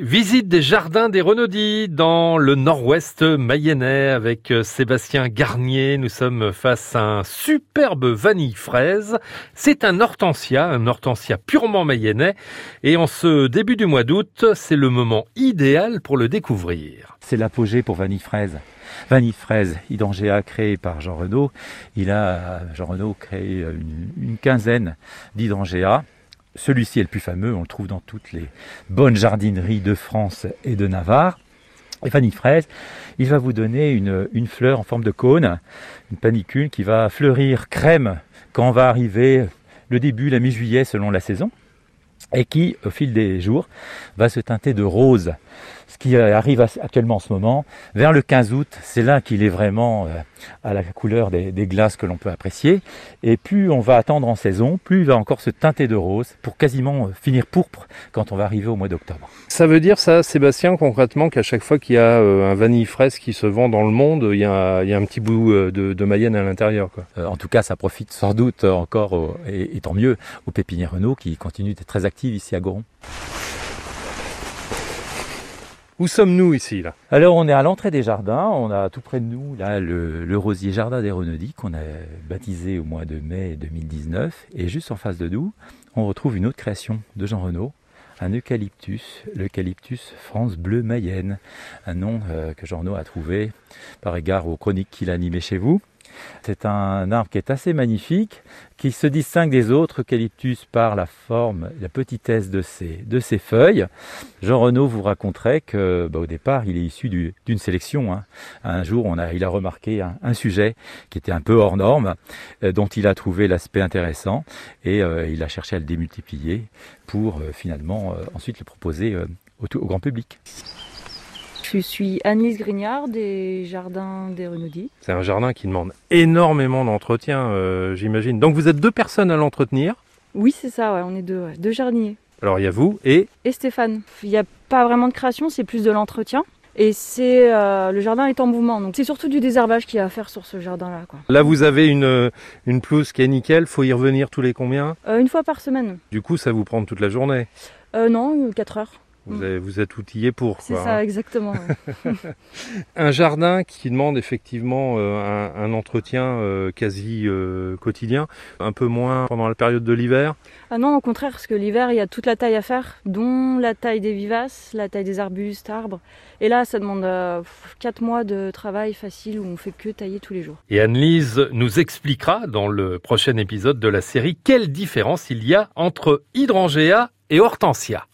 Visite des jardins des Renaudis dans le nord-ouest mayennais avec euh, Sébastien Garnier. Nous sommes face à un superbe vanille fraise. C'est un hortensia, un hortensia purement mayennais. Et en ce début du mois d'août, c'est le moment idéal pour le découvrir. C'est l'apogée pour vanille fraise. Vanille fraise, Hydrangea créé par Jean Renaud. Il a, Jean créé une, quinzaine d'Hydrangea celui-ci est le plus fameux, on le trouve dans toutes les bonnes jardineries de France et de Navarre. Et vanille fraise, il va vous donner une, une fleur en forme de cône, une panicule qui va fleurir crème quand va arriver le début, la mi-juillet selon la saison, et qui, au fil des jours, va se teinter de rose ce qui arrive actuellement en ce moment. Vers le 15 août, c'est là qu'il est vraiment euh, à la couleur des, glaces que l'on peut apprécier. Et plus on va attendre en saison, plus il va encore se teinter de rose pour quasiment euh, finir pourpre quand on va arriver au mois d'octobre. Ça veut dire ça, Sébastien, concrètement, qu'à chaque fois qu'il y a euh, un vanille fraise qui se vend dans le monde, il y a, un petit bout de, Mayenne à l'intérieur. en tout cas, ça profite sans doute encore, et, tant mieux, aux pépinières Renault qui continuent d'être très actives ici à Goron. Où sommes-nous ici là? Alors on est à l'entrée des jardins, on a tout près de nous là le, rosier jardin des Renaudiers qu'on a baptisé au mois de mai 2019 et juste en face de nous, on retrouve une autre création de Jean Renaud, un eucalyptus, l'eucalyptus France Bleu Mayenne, un nom euh, que Jean Renaud a trouvé par égard aux chroniques qu'il a animées chez vous. C'est un arbre qui est assez magnifique, qui se distingue des autres eucalyptus par la forme, la petitesse de ses, de ses feuilles. Jean Renaud vous raconterait que, bah, au départ, il est issu d'une sélection. Hein. Un jour, il a remarqué un, sujet qui était un peu hors norme, euh, dont il a trouvé l'aspect intéressant, et euh, il a cherché à le démultiplier pour euh, finalement ensuite le proposer au grand public. Je suis Annelise Grignard des Jardins des Renaudis. C'est un jardin qui demande énormément d'entretien, euh, j'imagine. Donc vous êtes deux personnes à l'entretenir Oui, c'est ça, ouais, on est deux, deux jardiniers. Alors il y a vous et Et Stéphane. Il n'y a pas vraiment de création, c'est plus de l'entretien. Et c'est euh, le jardin est en mouvement, donc c'est surtout du désherbage qu'il y a à faire sur ce jardin-là. Là, vous avez une, une pelouse qui est nickel. Faut y revenir tous les combien? Euh, Une fois par semaine. Du coup, ça vous prend toute la journée? Non, 4 heures. Mm. Vous, êtes outillé pour. C'est ça, hein. exactement. un jardin qui demande effectivement euh, un, entretien euh, quasi euh, quotidien, un peu moins pendant la période de l'hiver? Ah non, au contraire, parce que l'hiver, il y a toute la taille à faire, dont la taille des vivaces, la taille des arbustes, arbres. Et là, ça demande 4 mois de travail facile où on fait que tailler tous les jours. Et Anne-Lise nous expliquera dans le prochain épisode de la série quelle différence il y a entre hydrangea et hortensia.